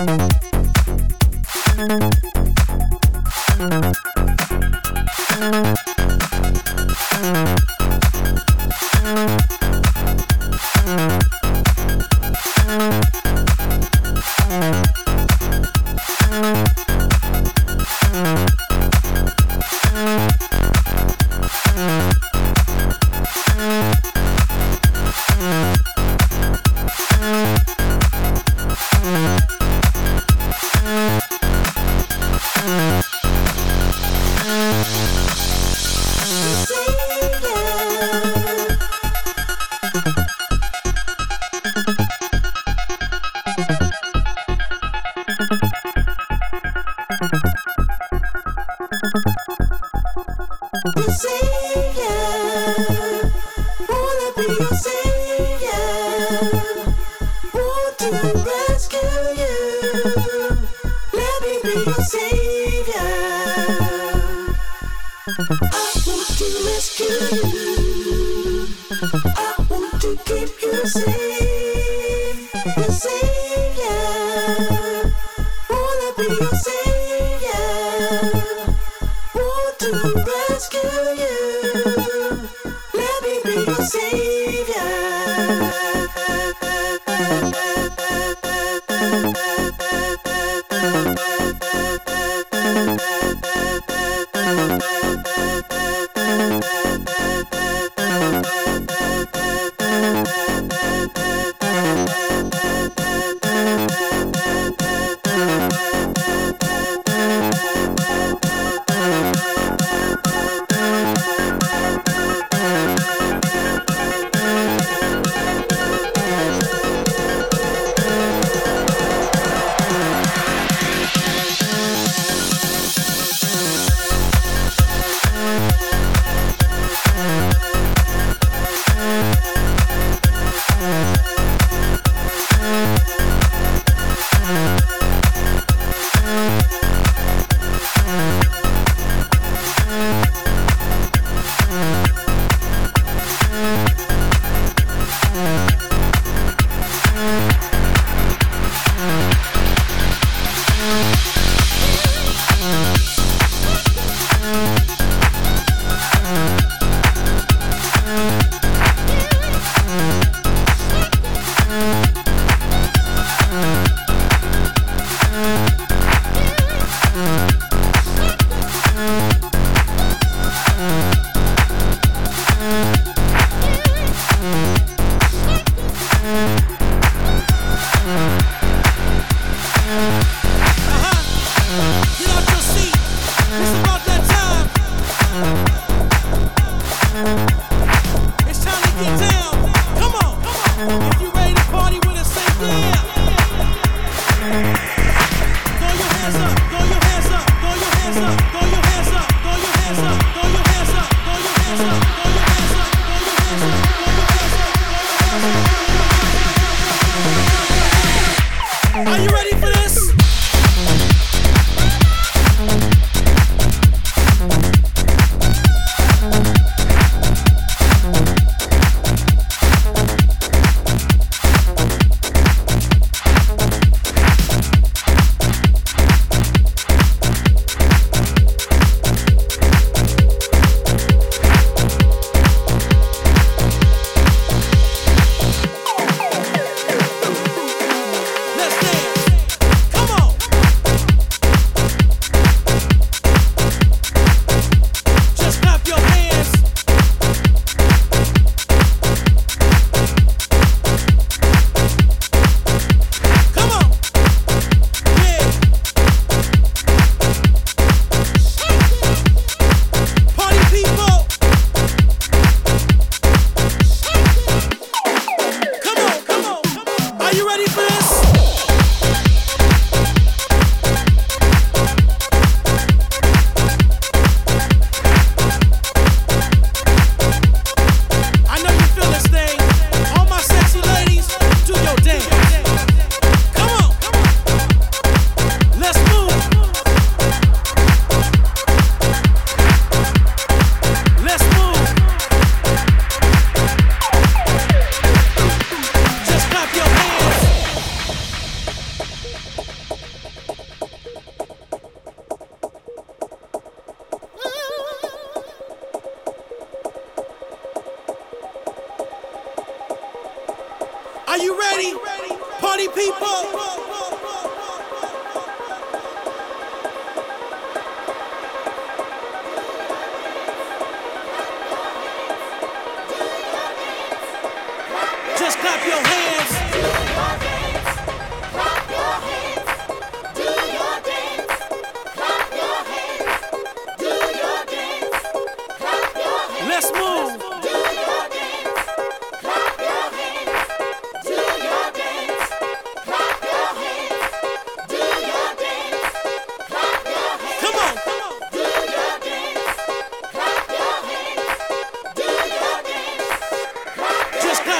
Thank you.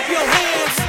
clap your hands.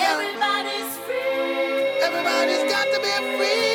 Everybody's free. Everybody's got to be free.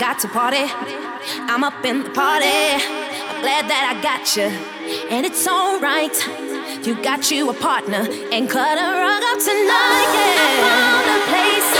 Got to party. I'm up in the party. I'm glad that I got you, and it's alright. You got you a partner and cut a rug up tonight. Yeah. I found a place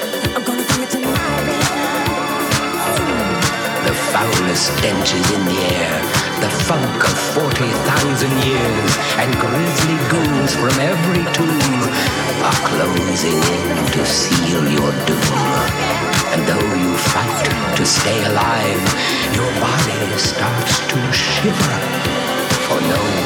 foulest stenches in the air, the funk of 40,000 years, and grisly goons from every tomb are closing in to seal your doom. And though you fight to stay alive, your body starts to shiver, for no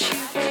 you.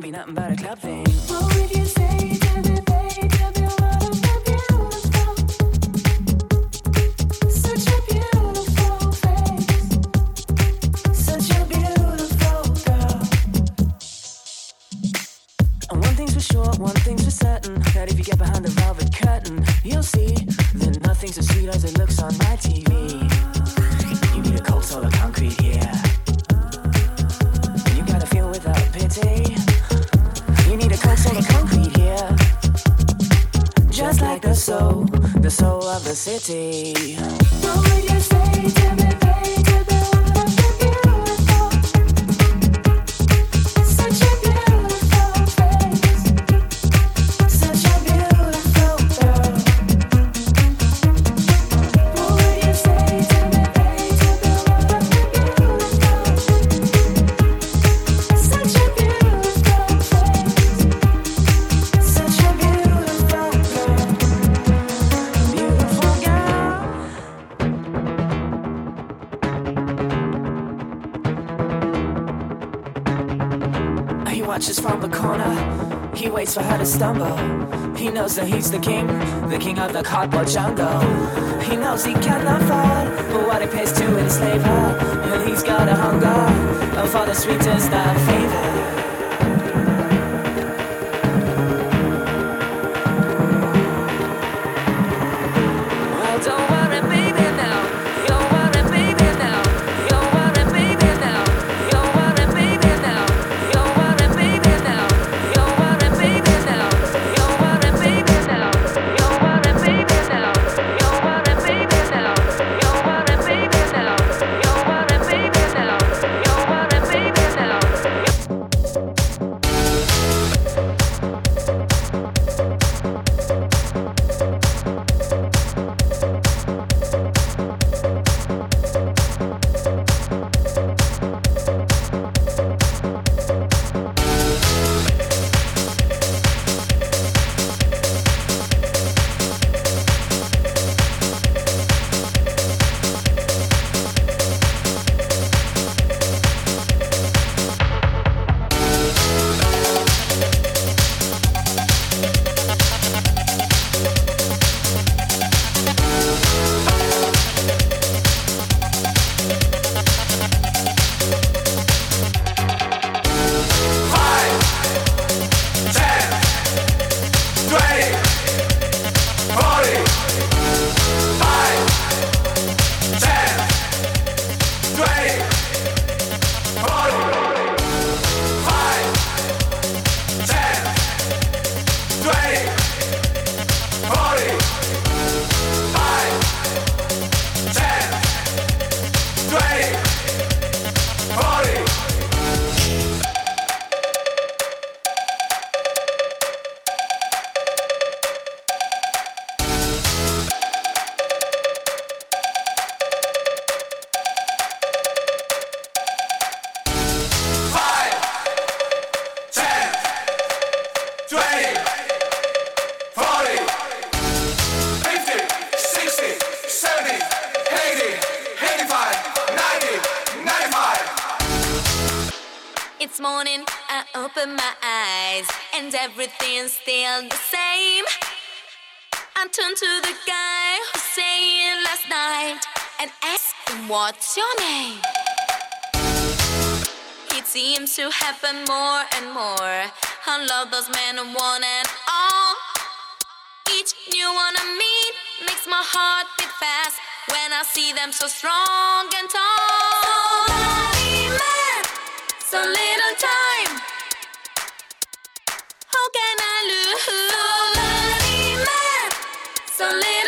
be nothing but a club thing. What would you say to the baby? What beautiful? Such a beautiful face. Such a beautiful girl. And one thing's for sure, one thing's for certain. That if you get behind the velvet curtain, you'll see that nothing's as sweet as it looks on my TV. soul, the soul of the city. What would you say to me? knows that he's the king, the king of the cardboard jungle. He knows he cannot fight what it pays to enslave her, and he's got a hunger for the sweetest of favor. To happen more and more. I love those men one and all. Each new one I meet makes my heart beat fast when I see them so strong and tall. So men, so little time. How can I lose? So men, so little